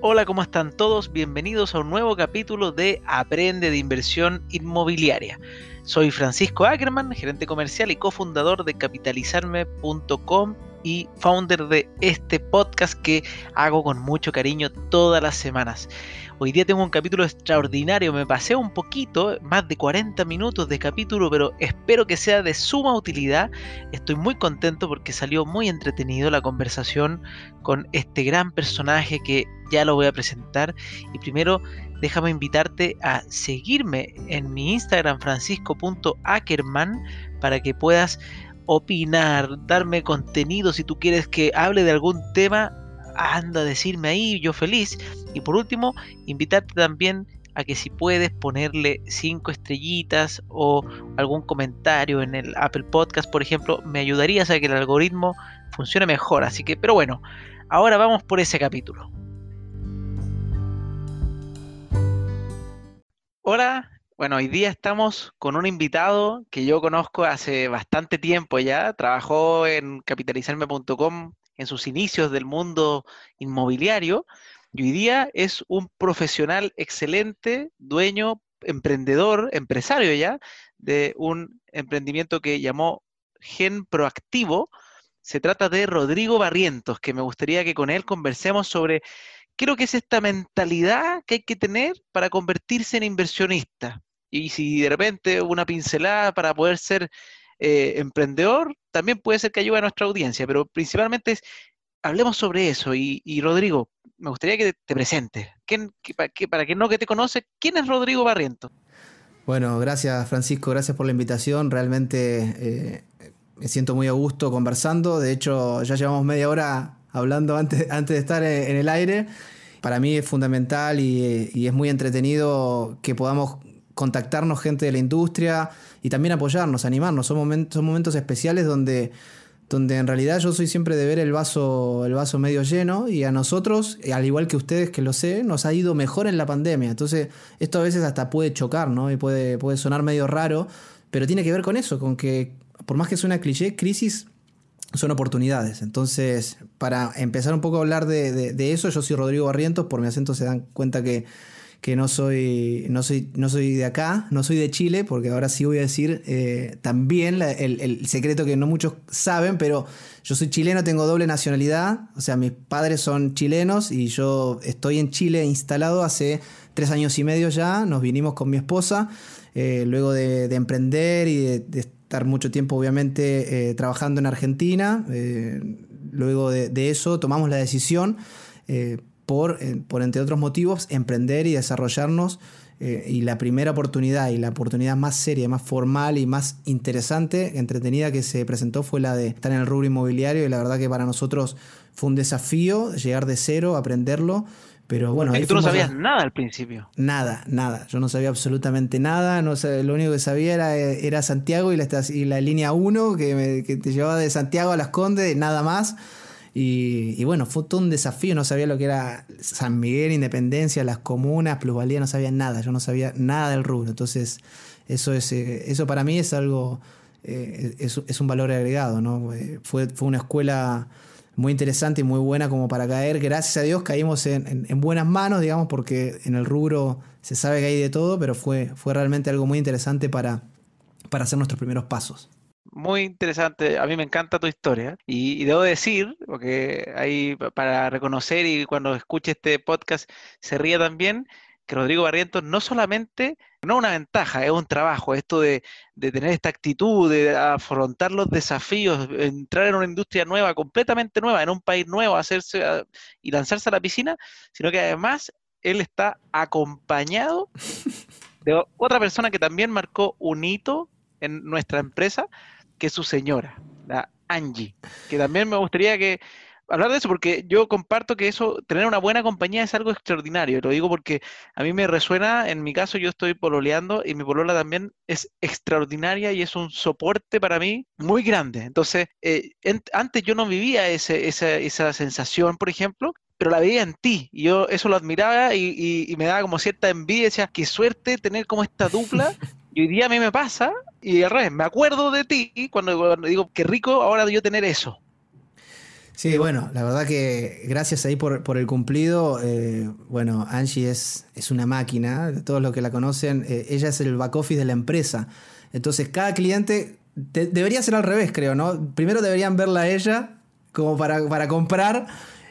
Hola, ¿cómo están todos? Bienvenidos a un nuevo capítulo de Aprende de Inversión Inmobiliaria. Soy Francisco Ackerman, gerente comercial y cofundador de capitalizarme.com founder de este podcast que hago con mucho cariño todas las semanas. Hoy día tengo un capítulo extraordinario, me pasé un poquito, más de 40 minutos de capítulo, pero espero que sea de suma utilidad. Estoy muy contento porque salió muy entretenido la conversación con este gran personaje que ya lo voy a presentar. Y primero, déjame invitarte a seguirme en mi Instagram francisco.ackerman para que puedas opinar, darme contenido si tú quieres que hable de algún tema anda a decirme ahí, yo feliz. Y por último, invitarte también a que si puedes ponerle cinco estrellitas o algún comentario en el Apple Podcast, por ejemplo, me ayudaría a que el algoritmo funcione mejor. Así que, pero bueno, ahora vamos por ese capítulo. Hola, bueno, hoy día estamos con un invitado que yo conozco hace bastante tiempo ya, trabajó en capitalizarme.com en sus inicios del mundo inmobiliario y hoy día es un profesional excelente, dueño, emprendedor, empresario ya, de un emprendimiento que llamó Gen Proactivo. Se trata de Rodrigo Barrientos, que me gustaría que con él conversemos sobre lo que es esta mentalidad que hay que tener para convertirse en inversionista. Y si de repente una pincelada para poder ser eh, emprendedor, también puede ser que ayude a nuestra audiencia, pero principalmente hablemos sobre eso. Y, Rodrigo, me gustaría que te presentes. para, para quien no que te conoce, ¿quién es Rodrigo Barriento? Bueno, gracias Francisco, gracias por la invitación. Realmente eh, me siento muy a gusto conversando. De hecho, ya llevamos media hora hablando antes, antes de estar en, el aire. Para mí es fundamental y, y es muy entretenido que podamos contactarnos gente de la industria y también apoyarnos, animarnos. Son momentos, son momentos especiales donde, donde en realidad yo soy siempre de ver el vaso, el vaso medio lleno y a nosotros, al igual que ustedes que lo sé, nos ha ido mejor en la pandemia. Entonces esto a veces hasta puede chocar, ¿no? Y puede, puede sonar medio raro, pero tiene que ver con eso, con que por más que suene cliché, crisis son oportunidades. Entonces, para empezar un poco a hablar de, de eso, yo soy Rodrigo Barrientos, por mi acento se dan cuenta que que no soy, no soy, no soy de acá, no soy de Chile, porque ahora sí voy a decir eh, también el, secreto que no muchos saben, pero yo soy chileno, tengo doble nacionalidad, o sea, mis padres son chilenos y yo estoy en Chile instalado hace tres años y medio ya, nos vinimos con mi esposa, eh, luego de, emprender y de, estar mucho tiempo obviamente eh, trabajando en Argentina, luego de, eso tomamos la decisión eh, por, entre otros motivos, emprender y desarrollarnos. Eh, y la primera oportunidad y la oportunidad más seria, más formal y más interesante, entretenida que se presentó fue la de estar en el rubro inmobiliario y la verdad que para nosotros fue un desafío llegar de cero, aprenderlo. Pero bueno, ahí tú no sabías nada al principio. Nada, nada. Yo no sabía absolutamente nada. No lo único que sabía era, era Santiago y la, y la línea 1 que, que te llevaba de Santiago a Las Condes, nada más. Y, bueno, fue todo un desafío, no sabía lo que era San Miguel, Independencia, las comunas, plusvalía, no sabía nada, yo no sabía nada del rubro. Entonces, eso, es, eh, eso para mí es algo, eh, es, un valor agregado, ¿no? Eh, fue, fue una escuela muy interesante y muy buena como para caer. Gracias a Dios caímos en, buenas manos, digamos, porque en el rubro se sabe que hay de todo, pero fue, fue realmente algo muy interesante para, para hacer nuestros primeros pasos muy interesante. A mí me encanta tu historia. Y, debo decir, porque ahí para reconocer y cuando escuche este podcast se ríe también, que Rodrigo Barrientos no solamente, no una ventaja, es un trabajo, esto de, tener esta actitud, de afrontar los desafíos, entrar en una industria nueva, completamente nueva, en un país nuevo, hacerse y lanzarse a la piscina, sino que además él está acompañado de otra persona que también marcó un hito en nuestra empresa, que su señora, la Angie, que también me gustaría que hablar de eso porque yo comparto que eso, tener una buena compañía es algo extraordinario. Lo digo porque a mí me resuena, en mi caso yo estoy pololeando y mi polola también es extraordinaria y es un soporte para mí muy grande. Entonces, eh, antes yo no vivía ese, esa, esa sensación, por ejemplo, pero la veía en ti. Y yo eso lo admiraba y, y, me daba como cierta envidia. Decía, qué suerte tener como esta dupla Y hoy día a mí me pasa, y al revés, me acuerdo de ti cuando, digo, qué rico ahora yo tener eso. Sí, bueno, la verdad que gracias ahí por, por el cumplido. Eh, bueno, Angie es, es una máquina, todos los que la conocen, eh, ella es el back office de la empresa. Entonces, cada cliente debería ser al revés, creo, ¿no? Primero deberían verla a ella como para, para comprar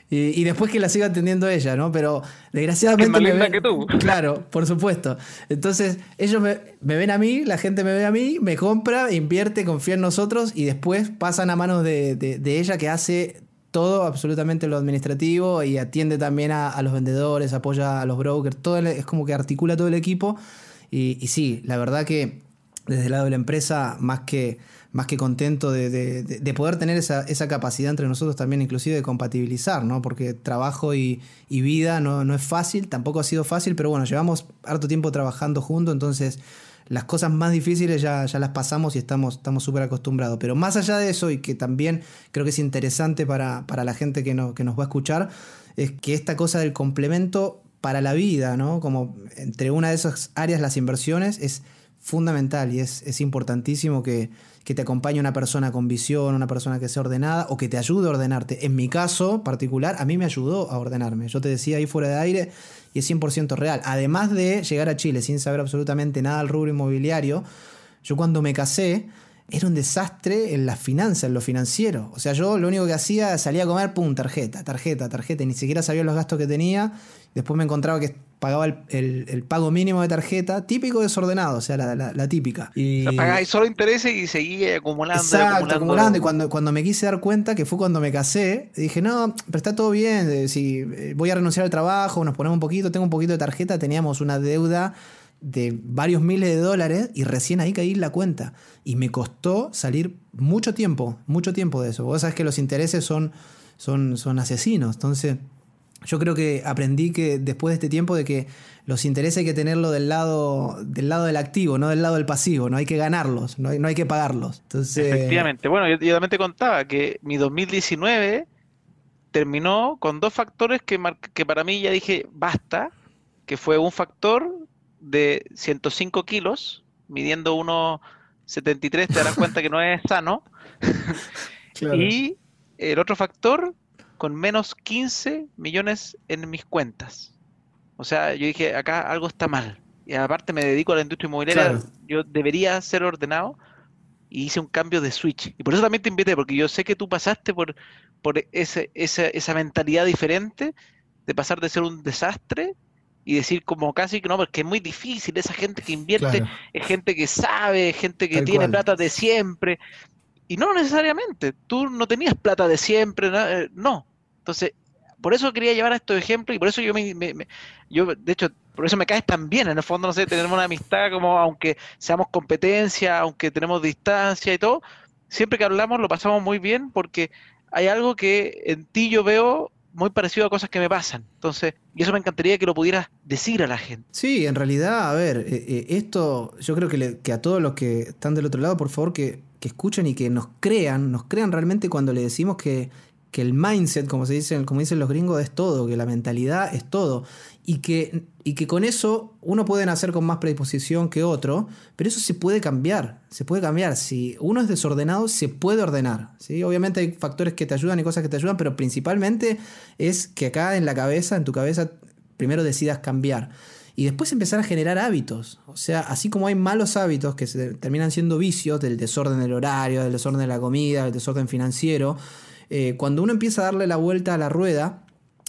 y, después que la siga atendiendo ella, ¿no? Pero desgraciadamente. Es más que tú. Claro, por supuesto. Entonces, ellos me, ven a mí, la gente me ve a mí, me compra, invierte, confía en nosotros y después pasan a manos de, de, ella que hace todo, absolutamente lo administrativo y atiende también a, los vendedores, apoya a los brokers, todo es como que articula todo el equipo. Y, y sí, la verdad que desde el lado de la empresa, más que más que contento de, poder tener esa, capacidad entre nosotros también, inclusive de compatibilizar, ¿no? Porque trabajo y, vida no, no, es fácil, tampoco ha sido fácil, pero bueno, llevamos harto tiempo trabajando juntos, entonces las cosas más difíciles ya, ya las pasamos y estamos súper acostumbrados. Pero más allá de eso, y que también creo que es interesante para, la gente que, no, que nos va a escuchar, es que esta cosa del complemento para la vida, ¿no? Como entre una de esas áreas, las inversiones, es fundamental y es, es importantísimo que, que te acompañe una persona con visión, una persona que sea ordenada o que te ayude a ordenarte. En mi caso particular, a mí me ayudó a ordenarme. Yo te decía ahí fuera de aire y es 100% real. Además de llegar a Chile sin saber absolutamente nada del rubro inmobiliario, yo cuando me casé era un desastre en las finanzas, en lo financiero. O sea, yo lo único que hacía, salía a comer, pum, tarjeta, tarjeta, tarjeta, y ni siquiera sabía los gastos que tenía. Después me encontraba que pagaba el, pago mínimo de tarjeta, típico desordenado, o sea, la, típica. Y... O solo intereses y seguía acumulando. Exacto, acumulando. Y cuando, cuando me quise dar cuenta, que fue cuando me casé, dije, no, pero está todo bien, eh, si eh, voy a renunciar al trabajo, nos ponemos un poquito, tengo un poquito de tarjeta, teníamos una deuda de varios miles de dólares y recién ahí caí en la cuenta. Y me costó salir mucho tiempo, mucho tiempo de eso. Vos sabés que los intereses son, son, son asesinos, entonces yo creo que aprendí que después de este tiempo de que los intereses hay que tenerlo del lado del lado del activo, no del lado del pasivo, no hay que ganarlos, no hay, no hay que pagarlos. Entonces... Efectivamente, bueno, yo, también te contaba que mi 2019 terminó con dos factores que, que para mí ya dije basta, que fue un factor de 105 kilos, midiendo 1,73, te darás cuenta que no es sano, y el otro factor con menos 15 millones en mis cuentas. O sea, yo dije, acá algo está mal. Y aparte me dedico a la industria inmobiliaria, yo debería ser ordenado y hice un cambio de switch. Y por eso también te invité, porque yo sé que tú pasaste por, por ese, esa, esa mentalidad diferente de pasar de ser un desastre y decir como casi que no, porque es muy difícil, esa gente que invierte es gente que sabe, gente que tiene plata de siempre. Y no necesariamente, tú no tenías plata de siempre, eh, no. Entonces, por eso quería llevar a estos ejemplos y por eso yo me, yo de hecho, por eso me caes tan bien, en el fondo, no sé, tenemos una amistad como, aunque seamos competencia, aunque tenemos distancia y todo, siempre que hablamos lo pasamos muy bien porque hay algo que en ti yo veo muy parecido a cosas que me pasan. Entonces, y eso me encantaría que lo pudieras decir a la gente. Sí, en realidad, a ver, eh, eh, esto yo creo que, que, a todos los que están del otro lado, por favor, que, que escuchen y que nos crean, nos crean realmente cuando le decimos que, que el mindset, como se dicen, como dicen los gringos, es todo, que la mentalidad es todo. Y que, y que con eso uno puede nacer con más predisposición que otro, pero eso se puede cambiar, se puede cambiar. Si uno es desordenado, se puede ordenar. Obviamente hay factores que te ayudan y cosas que te ayudan, pero principalmente es que acá en la cabeza, en tu cabeza, primero decidas cambiar y después empezar a generar hábitos. O sea, así como hay malos hábitos que se terminan siendo vicios del desorden del horario, del desorden de la comida, del desorden financiero, eh, cuando uno empieza a darle la vuelta a la rueda,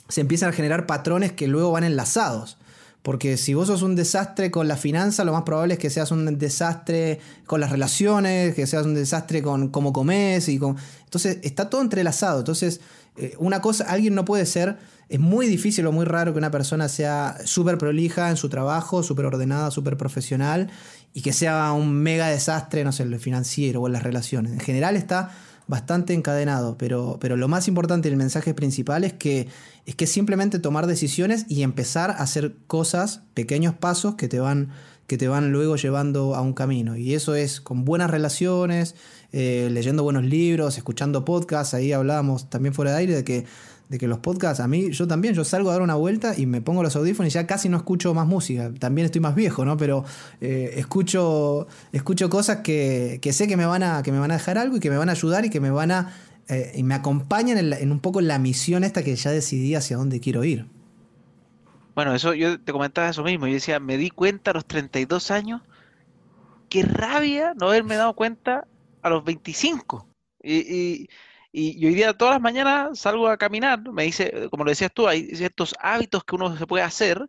se empiezan a generar patrones que luego van enlazados. Porque si vos sos un desastre con la finanza, lo más probable es que seas un desastre con las relaciones, que seas un desastre con cómo comes. Y con... Entonces está todo entrelazado. Entonces, eh, una cosa, alguien no puede ser es muy difícil o muy raro que una persona sea súper prolija en su trabajo, súper ordenada, súper profesional y que sea un mega desastre, no sé, en lo financiero o en las relaciones. En general está bastante encadenado, pero, pero lo más importante y el mensaje principal es que es que simplemente tomar decisiones y empezar a hacer cosas, pequeños pasos que te van, que te van luego llevando a un camino. Y eso es con buenas relaciones, eh, leyendo buenos libros, escuchando podcasts, ahí hablábamos también fuera de aire de que de que los podcasts, a mí, yo también, yo salgo a dar una vuelta y me pongo los audífonos y ya casi no escucho más música. También estoy más viejo, ¿no? Pero eh, escucho, escucho cosas que, sé que me, van a, que me van a dejar algo y que me van a ayudar y que me van a eh, y me acompañan en, un poco la misión esta que ya decidí hacia dónde quiero ir. Bueno, eso yo te comentaba eso mismo. Yo decía, me di cuenta a los 32 años, qué rabia no haberme dado cuenta a los 25. Y, y, hoy día todas las mañanas salgo a caminar, me dice, como lo decías tú, hay ciertos hábitos que uno se puede hacer.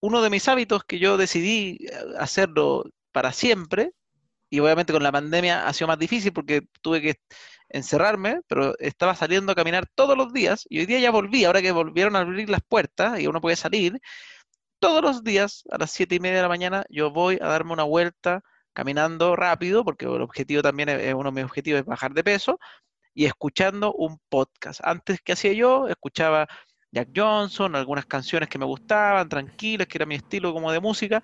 Uno de mis hábitos que yo decidí eh, hacerlo para siempre, y obviamente con la pandemia ha sido más difícil porque tuve que encerrarme, pero estaba saliendo a caminar todos los días y hoy día ya volví, ahora que volvieron a abrir las puertas y uno puede salir, todos los días a las siete y media de la mañana yo voy a darme una vuelta caminando rápido, porque el objetivo también es, uno de mis objetivos es bajar de peso, y escuchando un podcast. Antes que hacía yo, escuchaba Jack Johnson, algunas canciones que me gustaban, tranquilas, que era mi estilo como de música,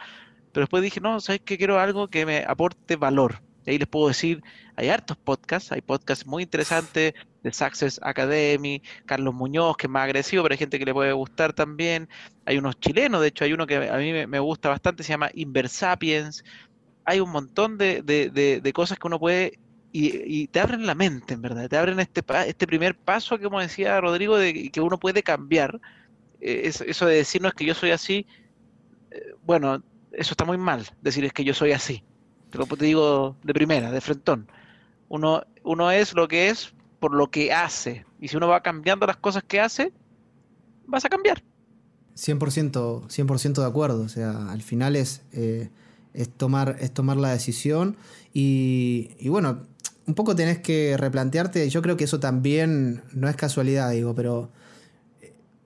pero después dije, no, ¿sabes qué? Quiero algo que me aporte valor. Y ahí les puedo decir, hay hartos podcasts, hay podcasts muy interesantes de Success Academy, Carlos Muñoz, que es más agresivo, pero hay gente que le puede gustar también. Hay unos chilenos, de hecho hay uno que a mí me, gusta bastante, se llama Inversapiens. Hay un montón de, cosas que uno puede y, te abren la mente, en verdad, te abren este, este primer paso, como decía Rodrigo, de que uno puede cambiar. Eh, eso de decir no es que yo soy así, eh, bueno, eso está muy mal, decir es que yo soy así. Te lo digo de primera, de frentón. Uno, uno es lo que es por lo que hace. Y si uno va cambiando las cosas que hace, vas a cambiar. 100%, 100 de acuerdo. O sea, al final es, eh, es, tomar, es tomar la decisión. Y, y, bueno, un poco tenés que replantearte. Yo creo que eso también no es casualidad, digo, pero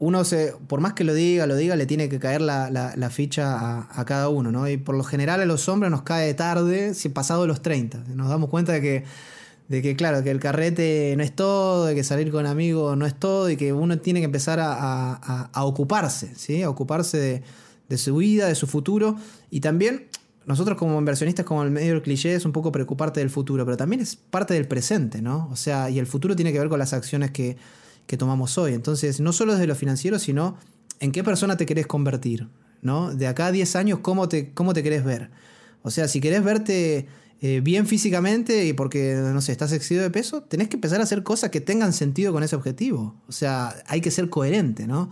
uno se, por más que lo diga, lo diga, le tiene que caer la, ficha a, cada uno, ¿no? Y por lo general a los hombres nos cae tarde, si pasado los 30. Nos damos cuenta de que, de que, claro, que el carrete no es todo, de que salir con amigos no es todo, y que uno tiene que empezar a, ocuparse, ¿sí? A ocuparse de, su vida, de su futuro. Y también, nosotros como inversionistas, como el medio del cliché, es un poco preocuparte del futuro, pero también es parte del presente, ¿no? O sea, y el futuro tiene que ver con las acciones que que tomamos hoy. Entonces, no solo desde lo financiero, sino en qué persona te querés convertir, ¿no? De acá a 10 años, ¿cómo te, cómo te querés ver? O sea, si querés verte eh, bien físicamente y porque, no sé, estás excedido de peso, tenés que empezar a hacer cosas que tengan sentido con ese objetivo. O sea, hay que ser coherente, ¿no?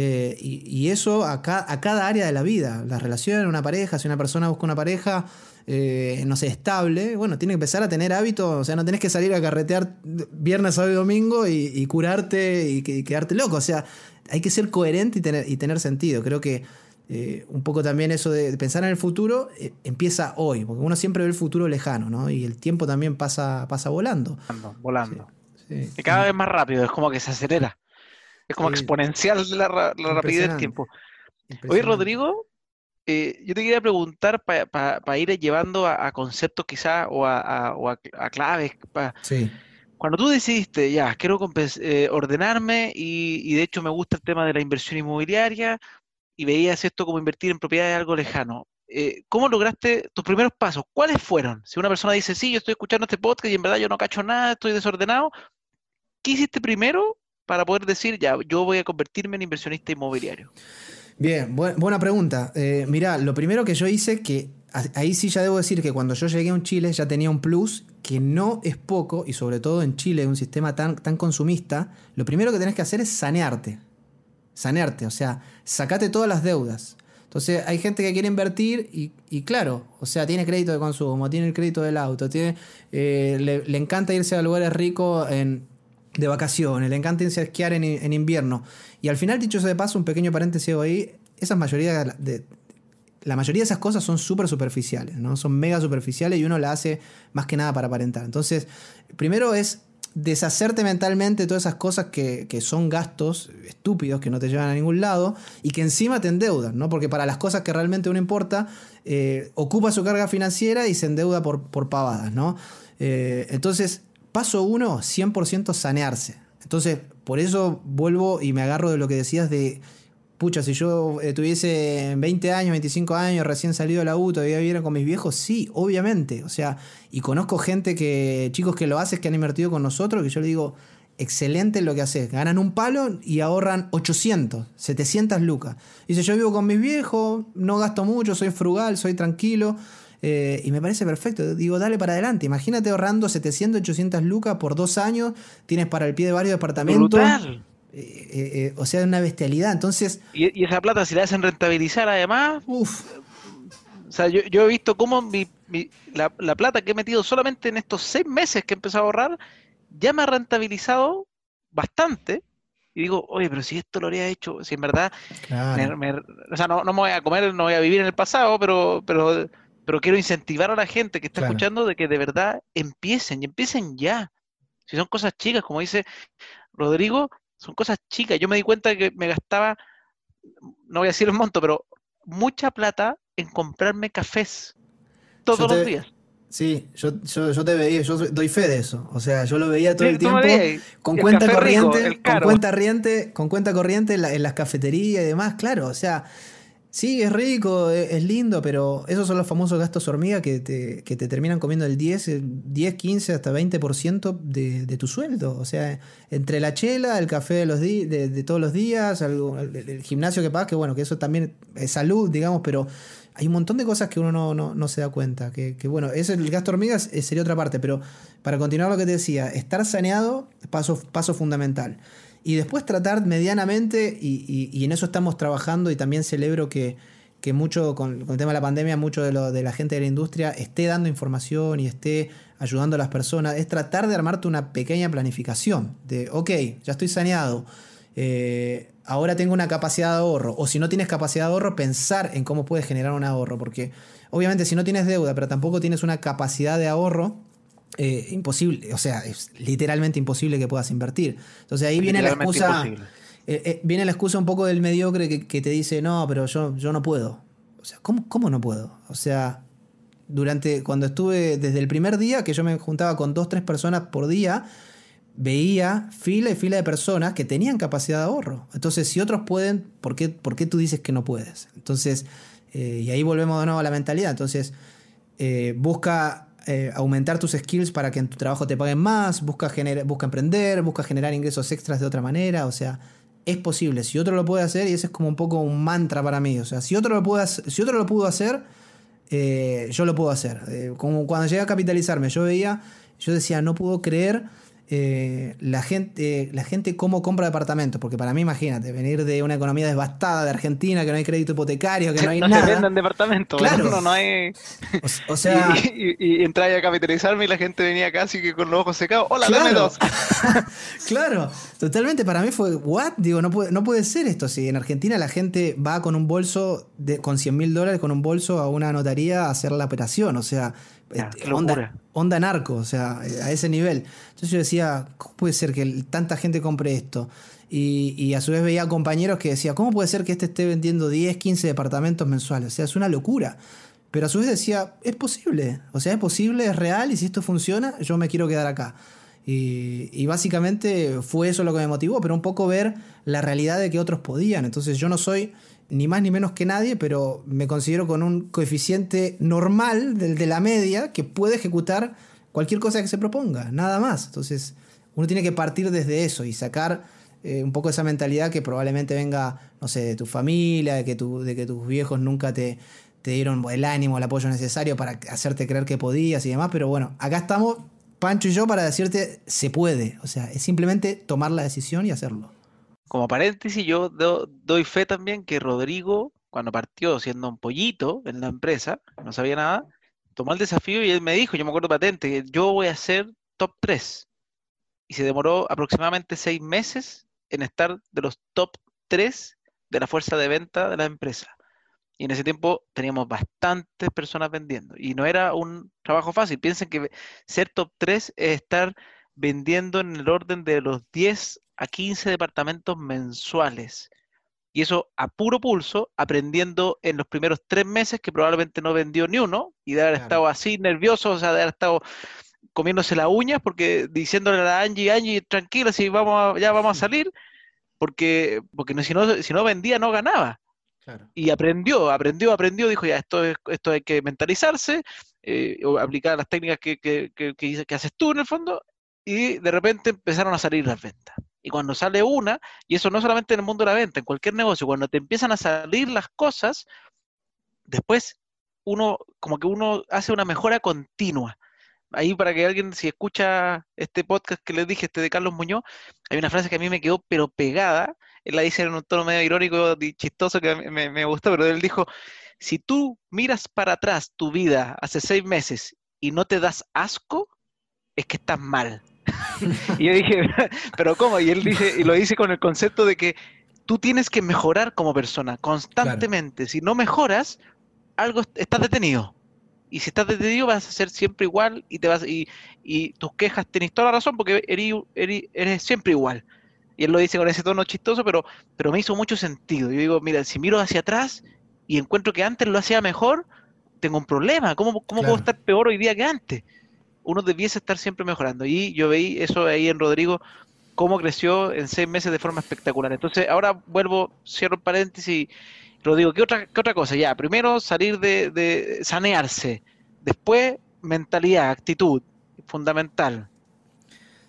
Eh, y, eso a, a, cada área de la vida, la relación, una pareja, si una persona busca una pareja, eh, no sé, estable, bueno, tiene que empezar a tener hábitos, o sea, no tenés que salir a carretear viernes, sábado y domingo y, curarte y, quedarte loco, o sea, hay que ser coherente y tener, y tener sentido. Creo que eh, un poco también eso de, pensar en el futuro eh, empieza hoy, porque uno siempre ve el futuro lejano, ¿no? Y el tiempo también pasa, pasa volando. Volando. Y cada vez más rápido, es como que se acelera. Es como exponencial la, rapidez del tiempo. Oye, Rodrigo, eh, yo te quería preguntar para ir llevando a, conceptos quizás o, a, claves. sí. Cuando tú decidiste, ya, quiero eh, ordenarme y, de hecho me gusta el tema de la inversión inmobiliaria y veías esto como invertir en propiedades algo lejano. Eh, ¿Cómo lograste tus primeros pasos? ¿Cuáles fueron? Si una persona dice, sí, yo estoy escuchando este podcast y en verdad yo no cacho nada, estoy desordenado, ¿qué hiciste primero para poder decir, ya, yo voy a convertirme en inversionista inmobiliario? Bien, buena pregunta. Eh, mirá, lo primero que yo hice, que ahí sí ya debo decir que cuando yo llegué a un Chile ya tenía un plus que no es poco, y sobre todo en Chile, un sistema tan, tan consumista, lo primero que tenés que hacer es sanearte. Sanearte, o sea, sacate todas las deudas. Entonces hay gente que quiere invertir y, claro, o sea, tiene crédito de consumo, tiene el crédito del auto, tiene, eh, le, encanta irse a lugares ricos en, de vacaciones, le encanta irse esquiar en, en invierno. Y al final, dicho eso de paso, un pequeño paréntesis ahí, esas mayoría de, la mayoría de esas cosas son súper superficiales, ¿no? Son mega superficiales y uno la hace más que nada para aparentar. Entonces, primero es deshacerte mentalmente de todas esas cosas que, son gastos estúpidos que no te llevan a ningún lado y que encima te endeudan, ¿no? Porque para las cosas que realmente uno importa, eh, ocupa su carga financiera y se endeuda por, por pavadas, ¿no? Eh, entonces, paso uno, 100% sanearse. Entonces, por eso vuelvo y me agarro de lo que decías de, pucha, si yo eh, tuviese 20 años, 25 años, recién salido de la U, todavía viviera con mis viejos, sí, obviamente. O sea, y conozco gente que, chicos que lo hacen, que han invertido con nosotros, que yo le digo, excelente lo que haces. Ganan un palo y ahorran 800, 700 lucas. Dice, yo vivo con mis viejos, no gasto mucho, soy frugal, soy tranquilo. Eh, y me parece perfecto. Digo, dale para adelante. Imagínate ahorrando 700, 800 lucas por dos años. Tienes para el pie de varios departamentos. Eh, eh, o sea, una bestialidad. Entonces. Y, esa plata, si la hacen rentabilizar, además. Uf. O sea, yo, he visto cómo la, la, plata que he metido solamente en estos seis meses que he empezado a ahorrar ya me ha rentabilizado bastante y digo, oye, pero si esto lo habría hecho, si en verdad, o sea, no, me voy a comer, no voy a vivir en el pasado, pero, pero, pero quiero incentivar a la gente que está escuchando de que de verdad empiecen, y empiecen ya. Si son cosas chicas, como dice Rodrigo, son cosas chicas. Yo me di cuenta que me gastaba, no voy a decir el monto, pero mucha plata en comprarme cafés todos los días. Sí, yo, yo, te veía, yo doy fe de eso. O sea, yo lo veía todo el tiempo con cuenta corriente, con cuenta corriente, con cuenta corriente en, las cafeterías y demás, claro. O sea, sí, es rico, e, es, lindo, pero esos son los famosos gastos hormiga que te, que te terminan comiendo el 10, 10 15, hasta 20% de, de tu sueldo. O sea, entre la chela, el café de, los de, de, todos los días, el, el, gimnasio que pagas, que bueno, que eso también es salud, digamos, pero hay un montón de cosas que uno no, se da cuenta. Que, bueno, ese, el gasto hormigas eh, sería otra parte, pero para continuar lo que te decía, estar saneado, paso, paso fundamental. Y después tratar medianamente, y, en eso estamos trabajando, y también celebro que, mucho, con, el tema de la pandemia, mucho de, lo, de la gente de la industria esté dando información y esté ayudando a las personas, es tratar de armarte una pequeña planificación de, ok, ya estoy saneado. Eh, ahora tengo una capacidad de ahorro. O si no tienes capacidad de ahorro, pensar en cómo puedes generar un ahorro. Porque obviamente si no tienes deuda, pero tampoco tienes una capacidad de ahorro, eh, imposible, o sea, es literalmente imposible que puedas invertir. Entonces ahí viene la excusa. Eh, eh, viene la excusa un poco del mediocre que, te dice, no, pero yo, yo no puedo. O sea, ¿cómo, ¿cómo no puedo? O sea, durante, cuando estuve, desde el primer día, que yo me juntaba con dos, tres personas por día, veía fila y fila de personas que tenían capacidad de ahorro. Entonces, si otros pueden, ¿por qué, por qué tú dices que no puedes? Entonces, eh, y ahí volvemos de nuevo a la mentalidad. Entonces, eh, busca eh, aumentar tus skills para que en tu trabajo te paguen más, busca, busca emprender, busca generar ingresos extras de otra manera. O sea, es posible. Si otro lo puede hacer, y ese es como un poco un mantra para mí. O sea, si otro lo, puede, si otro lo pudo hacer, yo lo puedo hacer. como cuando llegué a capitalizarme, yo veía, yo decía, no puedo creer eh, la, gente, la gente cómo compra departamentos. Porque para mí, imagínate, venir de una economía devastada de Argentina, que no hay crédito hipotecario, que no hay no nada. se vendan departamentos, claro. no, hay. O, sea. Y, y, a capitalizarme y la gente venía casi que con los ojos secados. ¡Hola, claro. dame dos! claro, totalmente. Para mí fue, ¿what? Digo, no puede, no puede ser esto. Si en Argentina la gente va con un bolso, de, con 100 mil dólares, con un bolso a una notaría a hacer la operación. O sea, este, onda, onda, narco, o sea, a ese nivel. Entonces yo decía, ¿cómo puede ser que tanta gente compre esto? Y, a su vez veía compañeros que decía, ¿cómo puede ser que este esté vendiendo 10, 15 departamentos mensuales? O sea, es una locura. Pero a su vez decía, es posible, o sea, es posible, es real, y si esto funciona, yo me quiero quedar acá. Y, básicamente fue eso lo que me motivó, pero un poco ver la realidad de que otros podían. Entonces yo no soy ni más ni menos que nadie, pero me considero con un coeficiente normal del de la media que puede ejecutar cualquier cosa que se proponga, nada más. Entonces, uno tiene que partir desde eso y sacar eh, un poco esa mentalidad que probablemente venga, no sé, de tu familia, de que, tu, de que tus viejos nunca te, te dieron el ánimo, el apoyo necesario para hacerte creer que podías y demás, pero bueno, acá estamos, Pancho y yo, para decirte, se puede. O sea, es simplemente tomar la decisión y hacerlo como paréntesis, yo doy fe también que Rodrigo, cuando partió siendo un pollito en la empresa, no sabía nada, tomó el desafío y él me dijo, yo me acuerdo patente, yo voy a ser top 3. Y se demoró aproximadamente seis meses en estar de los top 3 de la fuerza de venta de la empresa. Y en ese tiempo teníamos bastantes personas vendiendo. Y no era un trabajo fácil. Piensen que ser top 3 es estar vendiendo en el orden de los 10 a 15 departamentos mensuales. Y eso a puro pulso, aprendiendo en los primeros tres meses que probablemente no vendió ni uno y de haber estado así nervioso, o sea, de haber estado comiéndose las uñas porque diciéndole a la Angie, Angie, tranquila, si vamos ya vamos a salir, porque, porque si, no, si no vendía no ganaba. Y aprendió, aprendió, aprendió, dijo ya, esto, esto hay que mentalizarse, eh, o aplicar las técnicas que, que, que, que haces tú en el fondo, y de repente empezaron a salir las ventas. Y cuando sale una, y eso no solamente en el mundo de la venta, en cualquier negocio, cuando te empiezan a salir las cosas, después uno, como que uno hace una mejora continua. Ahí para que alguien, si escucha este podcast que les dije, este de Carlos Muñoz, hay una frase que a mí me quedó pero pegada, él la dice en un tono medio irónico y chistoso que me, me gustó, pero él dijo, si tú miras para atrás tu vida hace seis meses y no te das asco, es que estás mal. y yo dije, pero ¿cómo? Y él dice, y lo dice con el concepto de que tú tienes que mejorar como persona constantemente. Si no mejoras, algo estás detenido. Y si estás detenido vas a ser siempre igual y te vas y, y tus quejas tenés toda la razón porque eres, siempre igual. Y él lo dice con ese tono chistoso, pero, pero me hizo mucho sentido. Yo digo, mira, si miro hacia atrás y encuentro que antes lo hacía mejor, tengo un problema. ¿Cómo, cómo puedo estar peor hoy día que antes? Uno debiese estar siempre mejorando. Y yo veí eso ahí en Rodrigo, cómo creció en seis meses de forma espectacular. Entonces, ahora vuelvo, cierro el paréntesis Rodrigo, ¿qué otra, qué otra cosa? Ya, primero salir de, sanearse, después mentalidad, actitud, fundamental.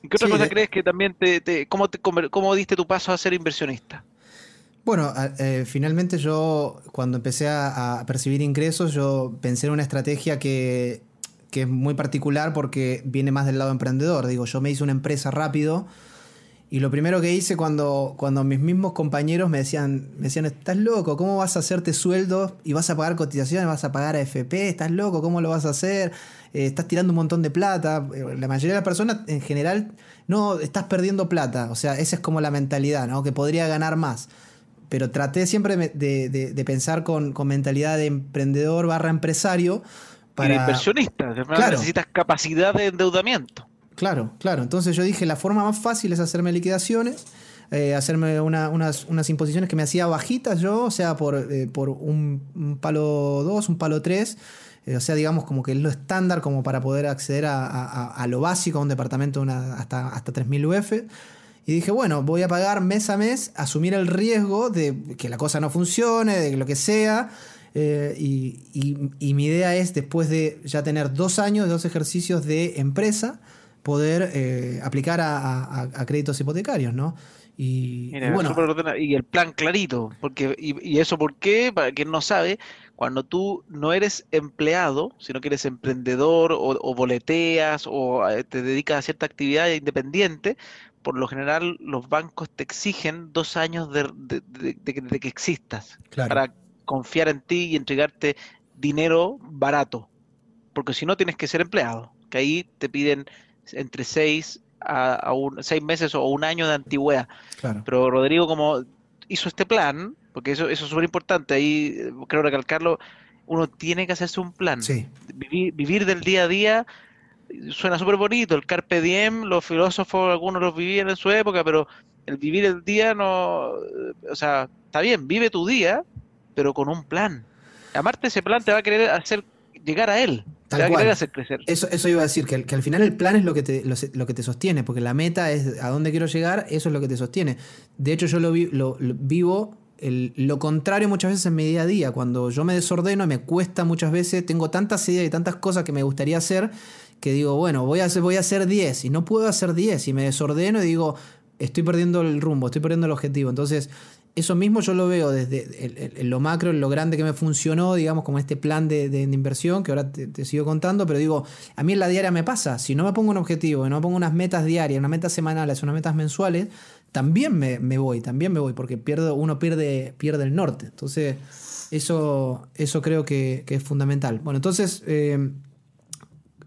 ¿Y qué otra cosa crees que también te, te, cómo, te, cómo diste tu paso a ser inversionista? Bueno, eh, finalmente yo cuando empecé a, percibir ingresos, yo pensé en una estrategia que, que, es muy particular porque viene más del lado emprendedor. Digo, yo me hice una empresa rápido y lo primero que hice cuando, cuando mis mismos compañeros me decían, me decían, estás loco, ¿cómo vas a hacerte sueldo y vas a pagar cotizaciones, vas a pagar AFP? ¿Estás loco? ¿Cómo lo vas a hacer? Eh, estás tirando un montón de plata. Eh, la mayoría de las personas en general, no, estás perdiendo plata. O sea, esa es como la mentalidad, ¿no? Que podría ganar más. Pero traté siempre de, pensar con, mentalidad de emprendedor barra empresario. Para... inversionista, necesitas capacidad de endeudamiento. Claro, claro. Entonces yo dije, la forma más fácil es hacerme liquidaciones, eh, hacerme unas, unas, imposiciones que me hacía bajitas yo, o sea, por, eh, por un, palo 2, un palo 3. Eh, o sea, digamos como que es lo estándar como para poder acceder a, lo básico, a un departamento una, hasta, hasta 3.000 UF. Y dije, bueno, voy a pagar mes a mes, asumir el riesgo de que la cosa no funcione, de lo que sea. y, y, mi idea es, después de ya tener dos años, dos ejercicios de empresa, poder eh, aplicar a, créditos hipotecarios, ¿no? Y, bueno, y el plan clarito, porque y, eso por qué, para quien no sabe, cuando tú no eres empleado, sino que eres emprendedor o, boleteas o eh, te dedicas a cierta actividad independiente, por lo general los bancos te exigen dos años de, que existas para confiar en ti y entregarte dinero barato, porque si no tienes que ser empleado, que ahí te piden entre seis a, un, seis meses o un año de antigüedad. Pero Rodrigo, como hizo este plan, porque eso, eso es súper importante, ahí eh, creo recalcarlo, uno tiene que hacerse un plan. Vivir, del día a día suena súper bonito, el carpe diem, los filósofos, algunos los vivían en su época, pero el vivir el día no, o sea, está bien, vive tu día, pero con un plan. Amarte ese plan te va a querer hacer llegar a él. Eso, eso iba a decir, que, al final el plan es lo que, te, lo, que te sostiene, porque la meta es a dónde quiero llegar, eso es lo que te sostiene. De hecho, yo lo, lo, vivo lo contrario muchas veces en mi día a día. Cuando yo me desordeno, me cuesta muchas veces, tengo tantas ideas y tantas cosas que me gustaría hacer, que digo, bueno, voy a hacer, voy a hacer 10 y no puedo hacer 10 y me desordeno y digo, estoy perdiendo el rumbo, estoy perdiendo el objetivo. Entonces, eso mismo yo lo veo desde lo macro, lo grande que me funcionó, digamos, como este plan de, inversión que ahora te, sigo contando, pero digo, a mí en la diaria me pasa, si no me pongo un objetivo, no me pongo unas metas diarias, unas metas semanales, unas metas mensuales, también me, voy, también me voy, porque pierdo, uno pierde, pierde el norte. Entonces, eso, eso creo que, es fundamental. Bueno, entonces, eh,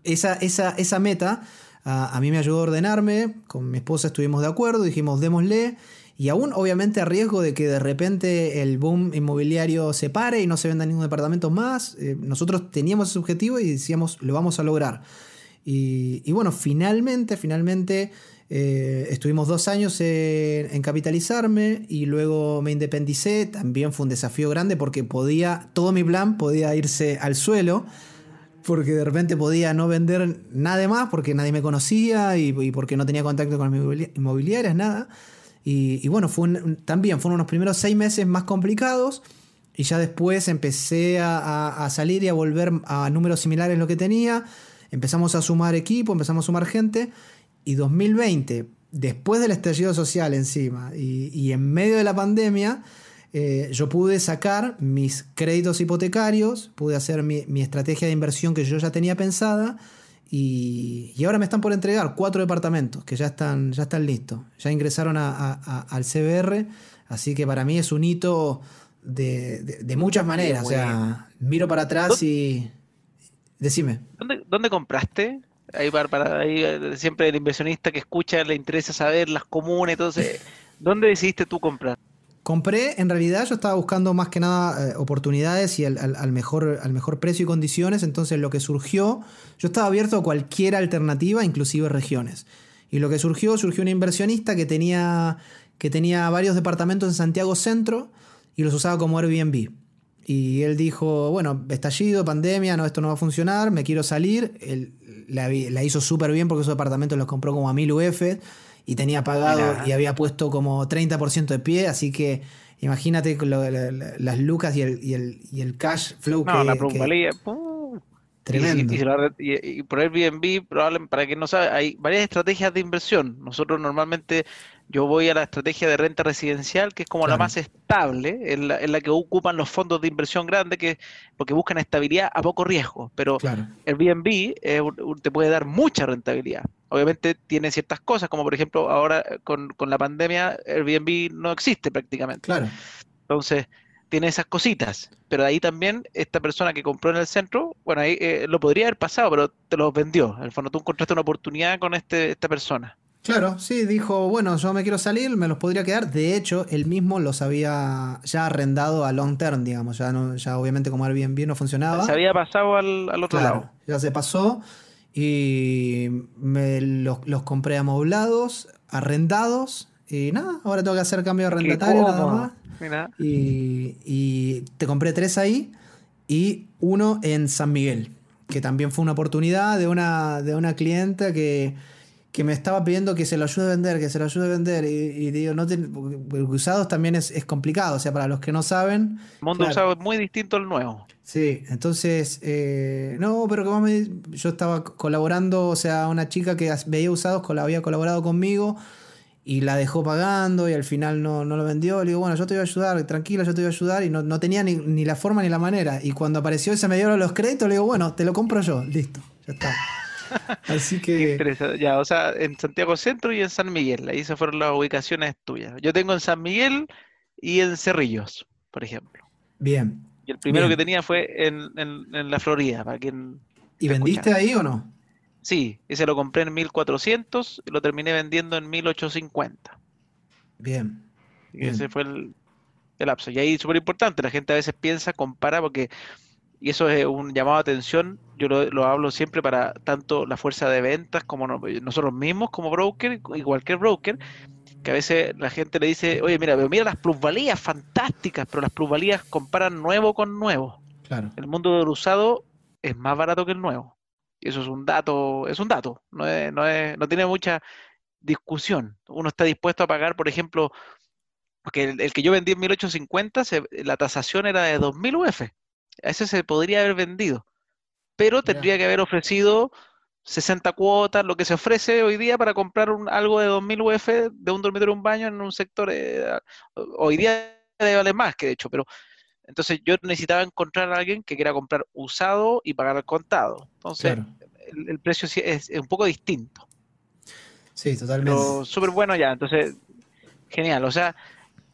esa, esa, esa meta a, a mí me ayudó a ordenarme, con mi esposa estuvimos de acuerdo, dijimos, démosle. Y aún obviamente a riesgo de que de repente el boom inmobiliario se pare y no se venda ningún departamento más, eh, nosotros teníamos ese objetivo y decíamos, lo vamos a lograr. Y, bueno, finalmente, finalmente eh, estuvimos dos años en, capitalizarme y luego me independicé. También fue un desafío grande porque podía, todo mi plan podía irse al suelo porque de repente podía no vender nada más porque nadie me conocía y, y porque no tenía contacto con inmobiliarias, nada. Y, bueno, fue también fueron unos primeros seis meses más complicados y ya después empecé a, salir y a volver a números similares a lo que tenía. Empezamos a sumar equipo, empezamos a sumar gente y 2020, después del estallido social encima y, en medio de la pandemia, eh, yo pude sacar mis créditos hipotecarios, pude hacer mi, estrategia de inversión que yo ya tenía pensada y, ahora me están por entregar cuatro departamentos que ya están, ya están listos, ya ingresaron al CBR, así que para mí es un hito de, muchas maneras, o sea, miro para atrás y... Decime. ¿Dónde, compraste? Ahí para, eh, siempre el inversionista que escucha le interesa saber las comunes, entonces, ¿dónde decidiste tú comprar? Compré, en realidad yo estaba buscando más que nada eh, oportunidades y al, mejor, al mejor precio y condiciones, entonces lo que surgió, yo estaba abierto a cualquier alternativa, inclusive regiones. Y lo que surgió, surgió un inversionista que tenía, que tenía varios departamentos en Santiago Centro y los usaba como Airbnb. Y él dijo, bueno, estallido, pandemia, no, esto no va a funcionar, me quiero salir. Él la, la hizo súper bien porque esos departamentos los compró como a 1000 UF y tenía pagado y había puesto como 30% de pie, así que imagínate las lucas y el, y el, y el cash flow no, la plusvalía. Tremendo. Y, por Airbnb, probablemente, para quien no sabe, hay varias estrategias de inversión. Nosotros normalmente yo voy a la estrategia de renta residencial, que es como la más estable, en la, que ocupan los fondos de inversión grandes, que, porque buscan estabilidad a poco riesgo. Pero el Airbnb te puede dar mucha rentabilidad. Obviamente tiene ciertas cosas, como por ejemplo ahora con, con la pandemia, Airbnb no existe prácticamente. Claro. Entonces, tiene esas cositas. Pero ahí también, esta persona que compró en el centro, bueno, ahí eh, lo podría haber pasado, pero te lo vendió. En el fondo, tú encontraste una oportunidad con este, esta persona. Claro, sí, dijo, bueno, yo me quiero salir, me los podría quedar. De hecho, él mismo los había ya arrendado a long term, digamos. Ya, no, ya obviamente como Airbnb no funcionaba. Se había pasado al, otro lado. Ya se pasó y me los, compré amoblados, arrendados. Y nada, ahora tengo que hacer cambio de arrendatario nada más. Y, y te compré tres ahí y uno en San Miguel, que también fue una oportunidad de una, de una clienta que que me estaba pidiendo que se lo ayude a vender, que se lo ayude a vender. Y, digo, no usados también es, complicado. O sea, para los que no saben. El mundo usado es muy distinto al nuevo. Sí, entonces, eh, no, pero como me, yo estaba colaborando, o sea, una chica que veía usados había colaborado conmigo y la dejó pagando y al final no, no lo vendió. Le digo, bueno, yo te voy a ayudar, tranquila, yo te voy a ayudar. Y no, no tenía ni, ni, la forma ni la manera. Y cuando apareció ese me dio los créditos, le digo, bueno, te lo compro yo, listo, ya está. Así que. Ya, o sea, en Santiago Centro y en San Miguel. Ahí se fueron las ubicaciones tuyas. Yo tengo en San Miguel y en Cerrillos, por ejemplo. Bien. Y el primero que tenía fue en, la Florida, para quien. ¿Y vendiste ahí o no? Sí, ese lo compré en 1400 y lo terminé vendiendo en 1850. Bien. Y ese fue el, el lapso. Y ahí es súper importante, la gente a veces piensa, compara, porque y eso es un llamado de atención, yo lo, hablo siempre para tanto la fuerza de ventas como nosotros mismos como broker y cualquier broker, que a veces la gente le dice, oye, mira, pero mira las plusvalías fantásticas, pero las plusvalías comparan nuevo con nuevo. Claro. El mundo del usado es más barato que el nuevo. Y eso es un dato, es un dato, no, no, no tiene mucha discusión. Uno está dispuesto a pagar, por ejemplo, porque el, que yo vendí en 1850, la tasación era de 2000 UF ese se podría haber vendido, pero tendría que haber ofrecido 60 cuotas, lo que se ofrece hoy día para comprar un, algo de 2.000 UF de un dormitorio, un baño en un sector, eh, hoy día debe valer más que de hecho, pero entonces yo necesitaba encontrar a alguien que quiera comprar usado y pagar al contado. Entonces el, precio es, es, un poco distinto. Sí, totalmente. Pero súper bueno ya, entonces genial, o sea,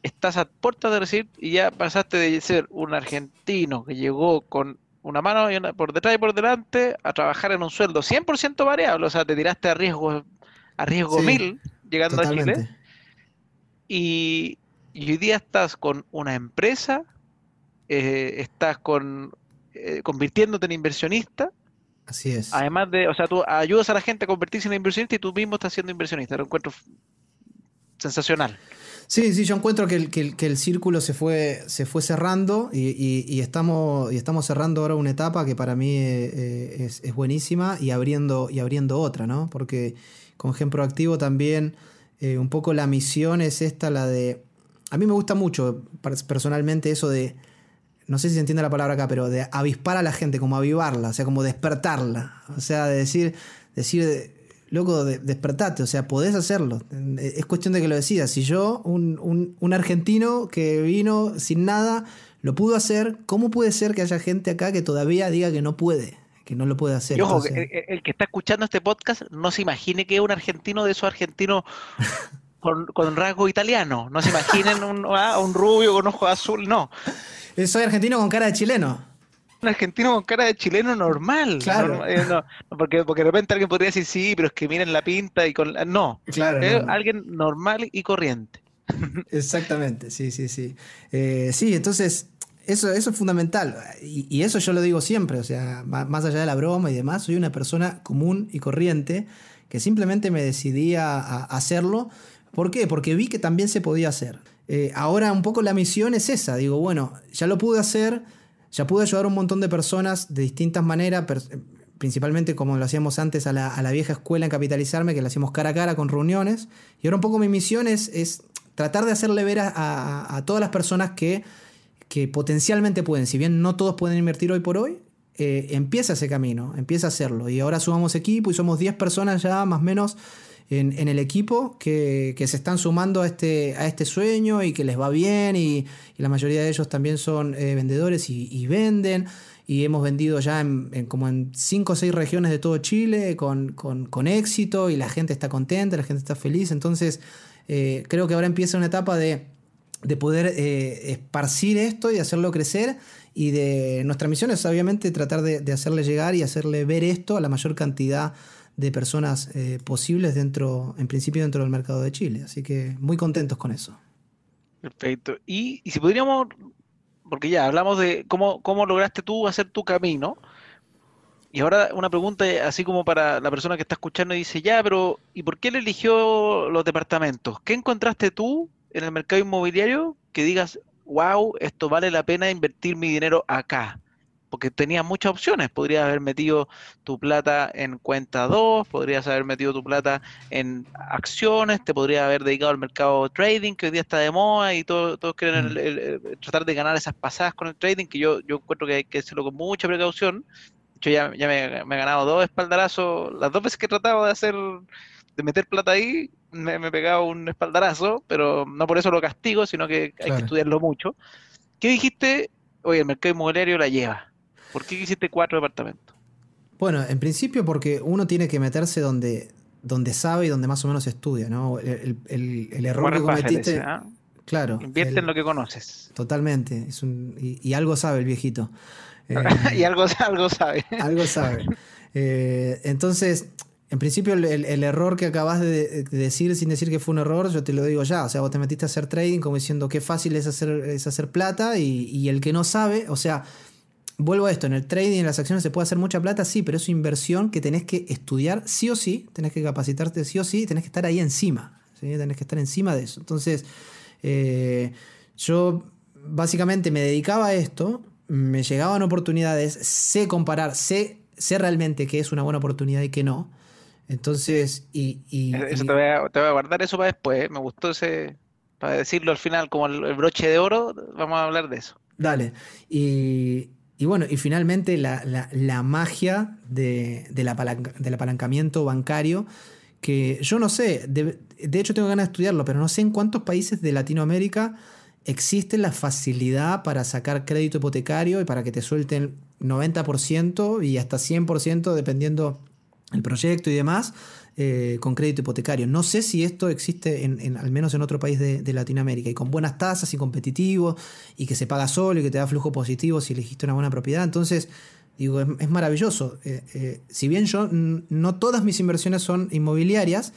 estás a puerta de recibir y ya pasaste de ser un argentino que llegó con una mano y una, por detrás y por delante a trabajar en un sueldo 100% variable, o sea, te tiraste a riesgo a riesgo mil llegando a Chile. Y, hoy día estás con una empresa, eh, estás con eh, convirtiéndote en inversionista. Así es. Además de, o sea, tú ayudas a la gente a convertirse en inversionista y tú mismo estás siendo inversionista. Lo encuentro sensacional. Sí, sí, yo encuentro que el, que el, círculo se fue, se fue cerrando y, estamos, y estamos cerrando ahora una etapa que para mí eh, es, buenísima y abriendo, y abriendo otra, ¿no? Porque con Gen Proactivo también eh, un poco la misión es esta, la de... A mí me gusta mucho personalmente eso de, no sé si se entiende la palabra acá, pero de avispar a la gente, como avivarla, o sea, como despertarla, o sea, de decir, decir loco, despertate, o sea, podés hacerlo. Es cuestión de que lo decidas. Si yo, un, un, argentino que vino sin nada, lo pudo hacer, ¿cómo puede ser que haya gente acá que todavía diga que no puede? Que no lo puede hacer. ojo, el, que está escuchando este podcast no se imagine que es un argentino de esos argentinos con, con rasgo italiano. No se imaginen un, ah, un rubio con ojos azul, no. Soy argentino con cara de chileno un argentino con cara de chileno normal. Claro. Eh, porque, porque de repente alguien podría decir, sí, pero es que miren la pinta y con... No, claro, alguien normal y corriente. Exactamente, sí, sí, sí. Eh, sí, entonces, eso, eso es fundamental. Y, eso yo lo digo siempre, o sea, más allá de la broma y demás, soy una persona común y corriente que simplemente me decidí a, hacerlo. ¿Por qué? Porque vi que también se podía hacer. Eh, ahora un poco la misión es esa, digo, bueno, ya lo pude hacer ya pude ayudar a un montón de personas de distintas maneras, principalmente como lo hacíamos antes a la, vieja escuela en Capitalizarme, que lo hacíamos cara a cara con reuniones. Y ahora un poco mi misión es, tratar de hacerle ver a, todas las personas que, que, potencialmente pueden, si bien no todos pueden invertir hoy por hoy, eh, empieza ese camino, empieza a hacerlo. Y ahora sumamos equipo y somos 10 personas ya más o menos en, el equipo que, se están sumando a este, a este sueño y que les va bien y, la mayoría de ellos también son eh, vendedores y, venden. Y hemos vendido ya en, como en 5 o 6 regiones de todo Chile con, éxito y la gente está contenta, la gente está feliz, entonces eh, creo que ahora empieza una etapa de, poder eh, esparcir esto y hacerlo crecer. Y de nuestra misión es obviamente tratar de, de hacerle llegar y hacerle ver esto a la mayor cantidad de personas eh, posibles dentro, en principio dentro del mercado de Chile. Así que muy contentos con eso. Perfecto. Y, si podríamos, porque ya hablamos de cómo, cómo lograste tú hacer tu camino. Y ahora una pregunta así como para la persona que está escuchando y dice, ya, pero ¿y por qué le eligió los departamentos? ¿Qué encontraste tú en el mercado inmobiliario que digas, wow, esto vale la pena invertir mi dinero acá? Porque tenías muchas opciones. Podrías haber metido tu plata en cuenta 2, podrías haber metido tu plata en acciones, te podrías haber dedicado al mercado trading, que hoy día está de moda y todos quieren mm. tratar de ganar esas pasadas con el trading, que yo, yo encuentro que hay que hacerlo con mucha precaución. Yo ya, ya me, he ganado dos espaldarazos, las dos veces que he tratado de hacer, de meter plata ahí, me, he pegado un espaldarazo, pero no por eso lo castigo, sino que hay que estudiarlo mucho. ¿Qué dijiste? Oye, el mercado inmobiliario la lleva ¿Por qué hiciste cuatro departamentos? Bueno, en principio porque uno tiene que meterse donde, donde sabe y donde más o menos estudia, ¿no? El, error que cometiste. ¿ah? Claro. Invierte en lo que conoces. Totalmente. Es un, y, algo sabe el viejito. y algo, algo sabe. algo sabe. Eh, entonces, en principio, el, error que acabas de, decir sin decir que fue un error, yo te lo digo ya. O sea, vos te metiste a hacer trading como diciendo qué fácil es hacer, es hacer plata y, y el que no sabe, o sea, Vuelvo a esto, en el trading, en las acciones se puede hacer mucha plata, sí, pero es inversión que tenés que estudiar sí o sí, tenés que capacitarte sí o sí, tenés que estar ahí encima, tenés que estar encima de eso. Entonces, eh, yo básicamente me dedicaba a esto, me llegaban oportunidades, sé comparar, sé, sé realmente qué es una buena oportunidad y qué no. Entonces, y... eso Te, voy a, guardar eso para después, me gustó ese, para decirlo al final como el broche de oro, vamos a hablar de eso. Dale. Y, y bueno, y finalmente la, magia de, del apalancamiento bancario, que yo no sé, de, hecho tengo ganas de estudiarlo, pero no sé en cuántos países de Latinoamérica existe la facilidad para sacar crédito hipotecario y para que te suelten 90% y hasta 100% dependiendo el proyecto y demás, eh, con crédito hipotecario. No sé si esto existe en, al menos en otro país de, Latinoamérica y con buenas tasas y competitivo y que se paga solo y que te da flujo positivo si elegiste una buena propiedad. Entonces, digo, es, maravilloso. Eh, eh, si bien yo no todas mis inversiones son inmobiliarias,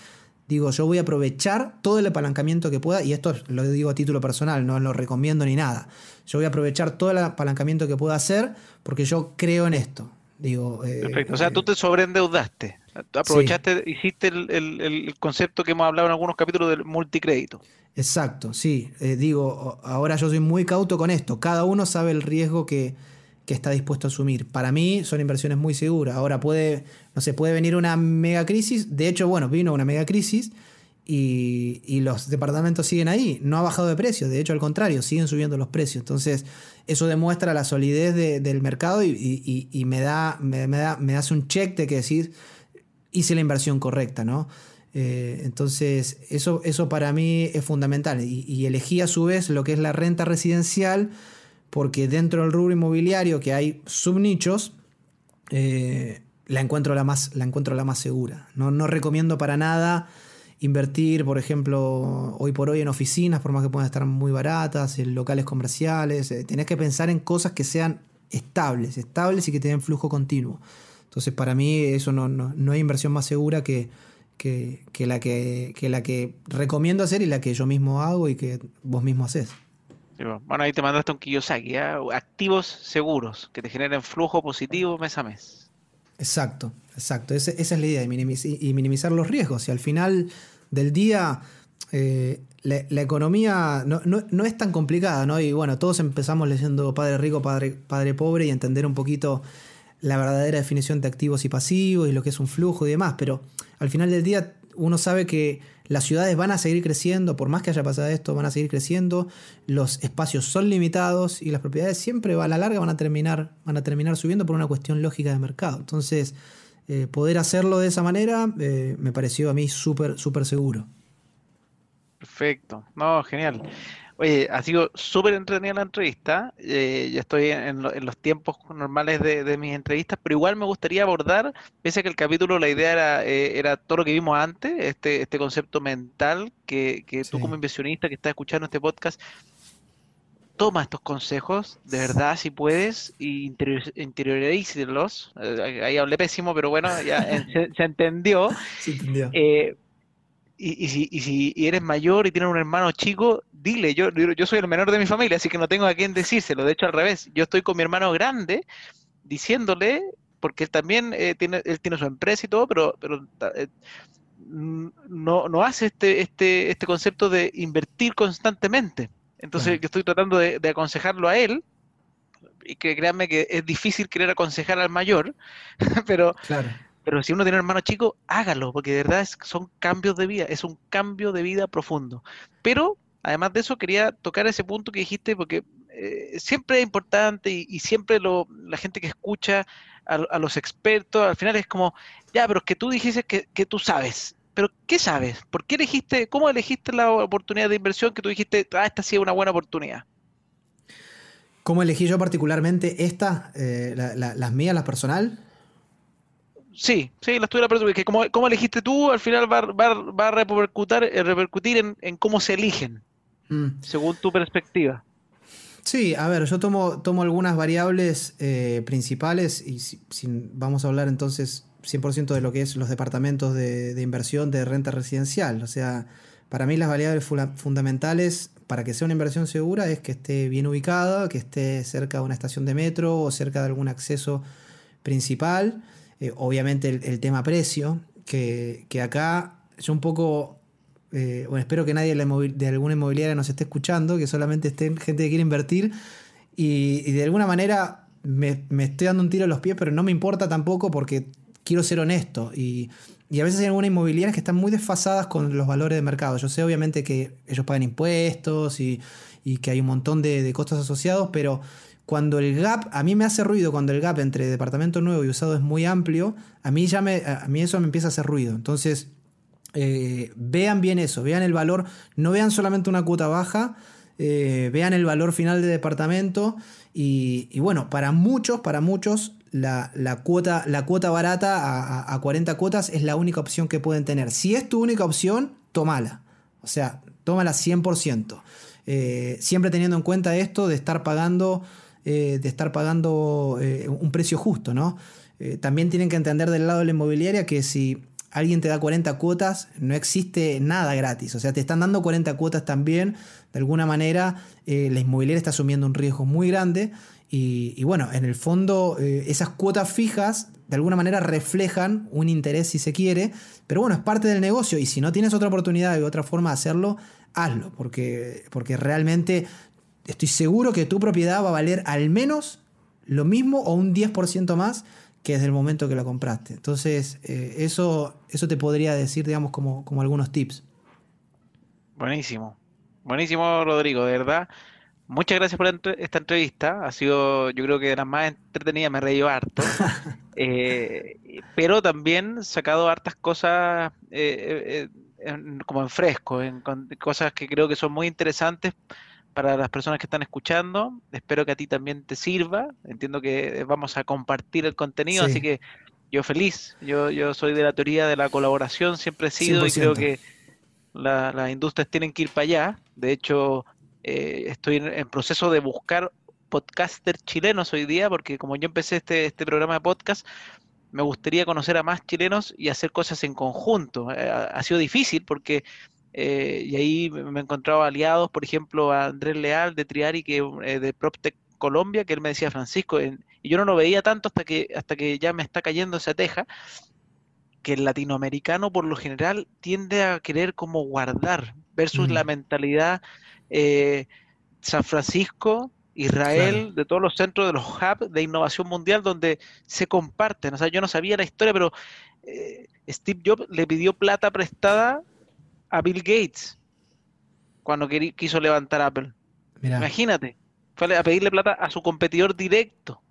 digo, yo voy a aprovechar todo el apalancamiento que pueda, y esto lo digo a título personal, no lo recomiendo ni nada. Yo voy a aprovechar todo el apalancamiento que pueda hacer porque yo creo en esto. Digo, Perfecto, o sea, tú te sobreendeudaste. Aprovechaste, hiciste el, concepto que hemos hablado en algunos capítulos del multicrédito. Exacto, sí. Eh, digo, ahora yo soy muy cauto con esto. Cada uno sabe el riesgo que, está dispuesto a asumir. Para mí son inversiones muy seguras. Ahora puede, no sé, puede venir una mega crisis. De hecho, bueno, vino una mega crisis y, los departamentos siguen ahí. No ha bajado de precio. De hecho, al contrario, siguen subiendo los precios. Entonces, eso demuestra la solidez del mercado y, me, da, me, da, me hace un check de que decir hice la inversión correcta, ¿no? Eh, entonces, eso, eso para mí es fundamental. Y, elegí a su vez lo que es la renta residencial, porque dentro del rubro inmobiliario, que hay subnichos, eh, la, encuentro la, más, la encuentro la más segura. No, no recomiendo para nada invertir, por ejemplo, hoy por hoy en oficinas, por más que puedan estar muy baratas, en locales comerciales. Eh, tenés que pensar en cosas que sean estables, estables y que tengan flujo continuo. Entonces, para mí, eso no, no hay inversión más segura que que, la que, la que recomiendo hacer y la que yo mismo hago y que vos mismo haces. Bueno, ahí te mandaste un Kiyosaki, ¿eh? activos seguros que te generen flujo positivo mes a mes. Exacto, exacto. esa es la idea, y minimizar, los riesgos. Y al final del día, eh, la, economía no, es tan complicada, ¿no? Y bueno, todos empezamos leyendo Padre Rico, Padre, padre Pobre y entender un poquito la verdadera definición de activos y pasivos y lo que es un flujo y demás, pero al final del día uno sabe que las ciudades van a seguir creciendo, por más que haya pasado esto, van a seguir creciendo, los espacios son limitados y las propiedades siempre a la larga van a terminar, van a terminar subiendo por una cuestión lógica de mercado. Entonces, eh, poder hacerlo de esa manera eh, me pareció a mí súper, súper seguro. Perfecto, no, genial. Oye, ha sido súper entretenida la entrevista. Eh, ya estoy en, los tiempos normales de, mis entrevistas, pero igual me gustaría abordar, pese a que el capítulo, la idea era, eh, era todo lo que vimos antes, este, este concepto mental que, tú como inversionista que estás escuchando este podcast, toma estos consejos, de verdad, si puedes, y interiorízalos. Eh, ahí hablé pésimo, pero bueno, ya se, entendió. Se entendió. Eh, y, si, y si eres mayor y tienes un hermano chico, dile, yo, yo soy el menor de mi familia, así que no tengo a quién decírselo. De hecho, al revés, yo estoy con mi hermano grande diciéndole, porque él también eh, tiene, él tiene su empresa y todo, pero, pero eh, no, no hace este, este, este concepto de invertir constantemente. Entonces yo estoy tratando de, de, aconsejarlo a él, y que créanme que es difícil querer aconsejar al mayor, pero... Claro pero si uno tiene hermano chico, hágalo, porque de verdad son cambios de vida, es un cambio de vida profundo. Pero, además de eso, quería tocar ese punto que dijiste, porque eh, siempre es importante y, siempre lo, la gente que escucha a, los expertos, al final es como, ya, pero es que tú dijiste que, que tú sabes. Pero, ¿qué sabes? ¿Por qué elegiste, cómo elegiste la oportunidad de inversión que tú dijiste, ah, esta sí es una buena oportunidad? ¿Cómo elegí yo particularmente esta, eh, las mías, las personal? Sí, sí, la estuve la que como, como elegiste tú, al final va, va, a repercutir, eh, repercutir en, cómo se eligen, mm. según tu perspectiva. Sí, a ver, yo tomo, tomo algunas variables eh, principales y si, vamos a hablar entonces 100% de lo que es los departamentos de, inversión de renta residencial. O sea, para mí las variables fundamentales para que sea una inversión segura es que esté bien ubicada, que esté cerca de una estación de metro o cerca de algún acceso principal eh, obviamente el, tema precio, que, acá yo un poco, eh, bueno, espero que nadie de alguna inmobiliaria nos esté escuchando, que solamente esté gente que quiere invertir y, de alguna manera me, estoy dando un tiro a los pies, pero no me importa tampoco porque quiero ser honesto y, a veces hay algunas inmobiliarias que están muy desfasadas con los valores de mercado. Yo sé obviamente que ellos pagan impuestos y, que hay un montón de, costos asociados, pero cuando el gap, a mí me hace ruido cuando el gap entre departamento nuevo y usado es muy amplio, a mí, ya me, a mí eso me empieza a hacer ruido. Entonces, eh, vean bien eso, vean el valor, no vean solamente una cuota baja, eh, vean el valor final de departamento y, bueno, para muchos, para muchos, la, cuota, la cuota barata a, 40 cuotas es la única opción que pueden tener. Si es tu única opción, tómala. O sea, tómala 100%. Eh, siempre teniendo en cuenta esto de estar pagando eh, de estar pagando eh, un precio justo, ¿no? Eh, también tienen que entender del lado de la inmobiliaria que si alguien te da 40 cuotas, no existe nada gratis. O sea, te están dando 40 cuotas también. De alguna manera, la inmobiliaria está asumiendo un riesgo muy grande. Y, bueno, en el fondo, esas cuotas fijas de alguna manera reflejan un interés si se quiere. Pero bueno, es parte del negocio. Y si no tienes otra oportunidad y otra forma de hacerlo, hazlo. Porque, porque realmente estoy seguro que tu propiedad va a valer al menos lo mismo o un 10% más que desde el momento que la compraste. Entonces, eh, eso, eso te podría decir, digamos, como, como algunos tips. Buenísimo. Buenísimo, Rodrigo, de verdad. Muchas gracias por esta entrevista. Ha sido, yo creo que de las más entretenidas, me reí harto. Eh, pero también sacado hartas cosas eh, eh, como en fresco, en, cosas que creo que son muy interesantes para las personas que están escuchando. Espero que a ti también te sirva. Entiendo que vamos a compartir el contenido, así que yo feliz. Yo, yo soy de la teoría de la colaboración, siempre he sido y creo que las industrias tienen que ir para allá. De hecho, estoy en proceso de buscar podcaster chilenos hoy día, porque como yo empecé este, este programa de podcast, me gustaría conocer a más chilenos y hacer cosas en conjunto. Eh, ha, sido difícil porque, eh, y ahí me he encontrado aliados, por ejemplo, a Andrés Leal de Triari, que eh, de PropTech Colombia, que él me decía, Francisco, y yo no lo veía tanto hasta que, hasta que ya me está cayendo esa teja, que el latinoamericano por lo general tiende a querer como guardar, versus la mm. Mentalidad San Francisco, Israel, de todos los centros de los hubs de innovación mundial donde se comparten. O sea, yo no sabía la historia, pero eh, Steve Jobs le pidió plata prestada a Bill Gates cuando quiso levantar Apple. Imagínate, fue a pedirle plata a su competidor directo.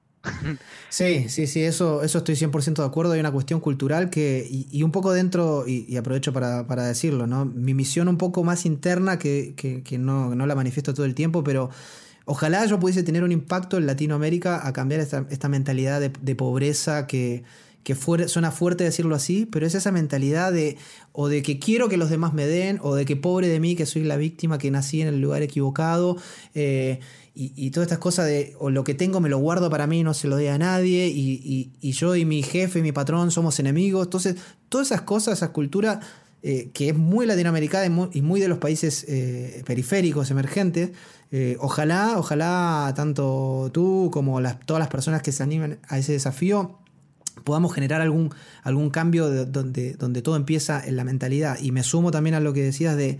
Sí, sí, sí, eso, eso estoy 100% de acuerdo. Hay una cuestión cultural que, y, un poco dentro, y, aprovecho para, decirlo, ¿no? Mi misión un poco más interna, que, que, no, no, la manifiesto todo el tiempo, pero Ojalá yo pudiese tener un impacto en Latinoamérica a cambiar esta, mentalidad de, pobreza que, suena fuerte decirlo así, pero es esa mentalidad de o de que quiero que los demás me den, o de que pobre de mí, que soy la víctima, que nací en el lugar equivocado, eh, y, todas estas cosas de o lo que tengo me lo guardo para mí, no se lo dé a nadie, y, yo y mi jefe y mi patrón somos enemigos. Entonces, todas esas cosas, esa cultura eh, que es muy latinoamericana y muy, de los países eh, periféricos, emergentes, ojalá, ojalá tanto tú como todas las personas que se animen a ese desafío podamos generar algún, algún cambio donde, donde todo empieza en la mentalidad. Y me sumo también a lo que decías de,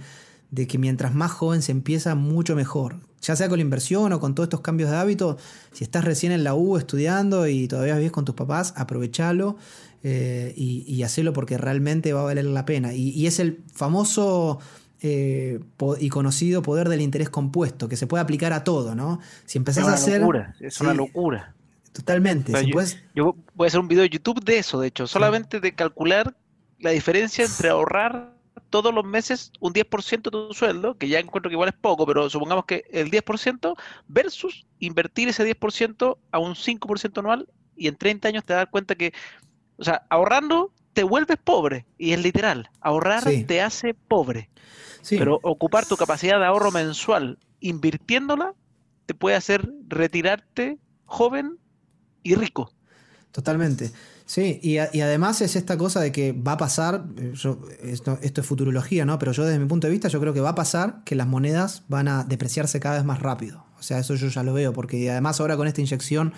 que mientras más joven se empieza, mucho mejor. Ya sea con la inversión o con todos estos cambios de hábito, si estás recién en la U estudiando y todavía vives con tus papás, aprovechalo eh, y, y hacelo porque realmente va a valer la pena. y es el famoso eh, y conocido poder del interés compuesto, que se puede aplicar a todo, ¿no? Si empezás a hacer. es una locura. Totalmente. yo, voy a hacer un video de YouTube de eso, de hecho, solamente de calcular la diferencia entre ahorrar todos los meses un 10% de tu sueldo, que ya encuentro que igual es poco, pero supongamos que el 10% versus invertir ese 10% a un 5% anual y en 30 años te das cuenta que, o sea, ahorrando te vuelves pobre, y es literal, ahorrar te hace pobre. Pero ocupar tu capacidad de ahorro mensual invirtiéndola te puede hacer retirarte joven y rico. Totalmente. Sí, y, además es esta cosa de que va a pasar, eh, esto, esto, es futurología, ¿no? Pero yo desde mi punto de vista yo creo que va a pasar que las monedas van a depreciarse cada vez más rápido. O sea, eso yo ya lo veo, porque además ahora con esta inyección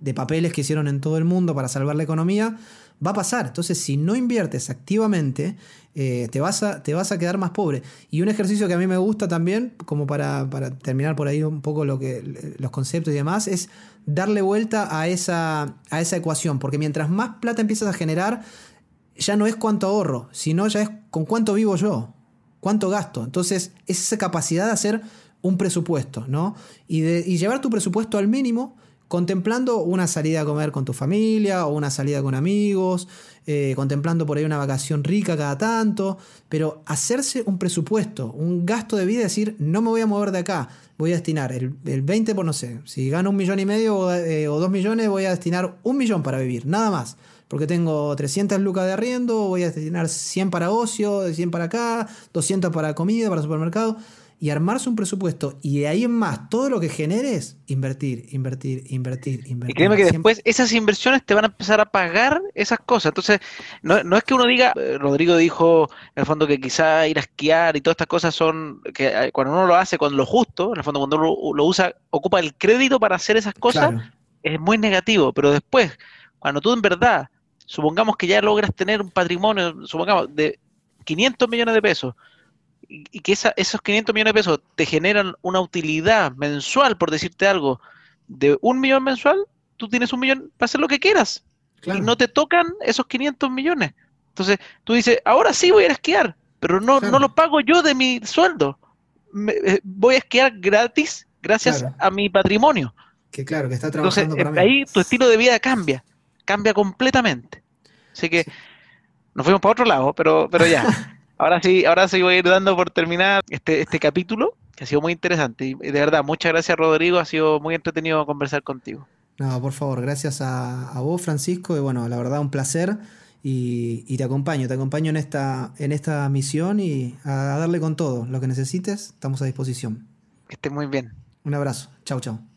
de papeles que hicieron en todo el mundo para salvar la economía, va a pasar. Entonces, si no inviertes activamente, eh, te, vas a, te vas a quedar más pobre. Y un ejercicio que a mí me gusta también, como para, terminar por ahí un poco lo que, los conceptos y demás, es darle vuelta a esa, a esa ecuación. Porque mientras más plata empiezas a generar, ya no es cuánto ahorro, sino ya es con cuánto vivo yo, cuánto gasto. Entonces, es esa capacidad de hacer un presupuesto, ¿no? Y, de, y llevar tu presupuesto al mínimo contemplando una salida a comer con tu familia o una salida con amigos, eh, contemplando por ahí una vacación rica cada tanto, pero hacerse un presupuesto, un gasto de vida, decir, no me voy a mover de acá, voy a destinar el, 20 por no sé, si gano un millón y medio o, eh, o, dos millones, voy a destinar un millón para vivir, nada más. Porque tengo 300 lucas de arriendo, voy a destinar 100 para ocio, 100 para acá, 200 para comida, para supermercado y armarse un presupuesto y de ahí en más todo lo que generes, invertir, invertir, invertir, invertir. Y créeme que después esas inversiones te van a empezar a pagar esas cosas. Entonces, no, no es que uno diga, eh, Rodrigo dijo en el fondo que quizá ir a esquiar y todas estas cosas son, que eh, cuando uno lo hace con lo justo, en el fondo cuando uno lo usa, ocupa el crédito para hacer esas cosas, es muy negativo, pero después, cuando tú en verdad, supongamos que ya logras tener un patrimonio, supongamos, de 500 millones de pesos, y que esos 500 millones de pesos te generan una utilidad mensual, por decirte algo, de un millón mensual, tú tienes un millón para hacer lo que quieras. Y no te tocan esos 500 millones. Entonces, tú dices, ahora sí voy a esquiar, pero no, no lo pago yo de mi sueldo. Eh, voy a esquiar gratis gracias a mi patrimonio. Que claro, que está trabajando Entonces, ahí tu estilo de vida cambia. cambia completamente. Así que nos fuimos para otro lado, pero, pero ya. ahora sí, ahora sí voy a ir dando por terminar este, este capítulo, que ha sido muy interesante. Y de verdad, muchas gracias Rodrigo, ha sido muy entretenido conversar contigo. No, por favor, gracias a, a vos, Francisco, y bueno, la verdad, un placer. Y, te acompaño, te acompaño en esta, en esta misión y a darle con todo. Lo que necesites, estamos a disposición. Que esté muy bien. Un abrazo. Chau, chau.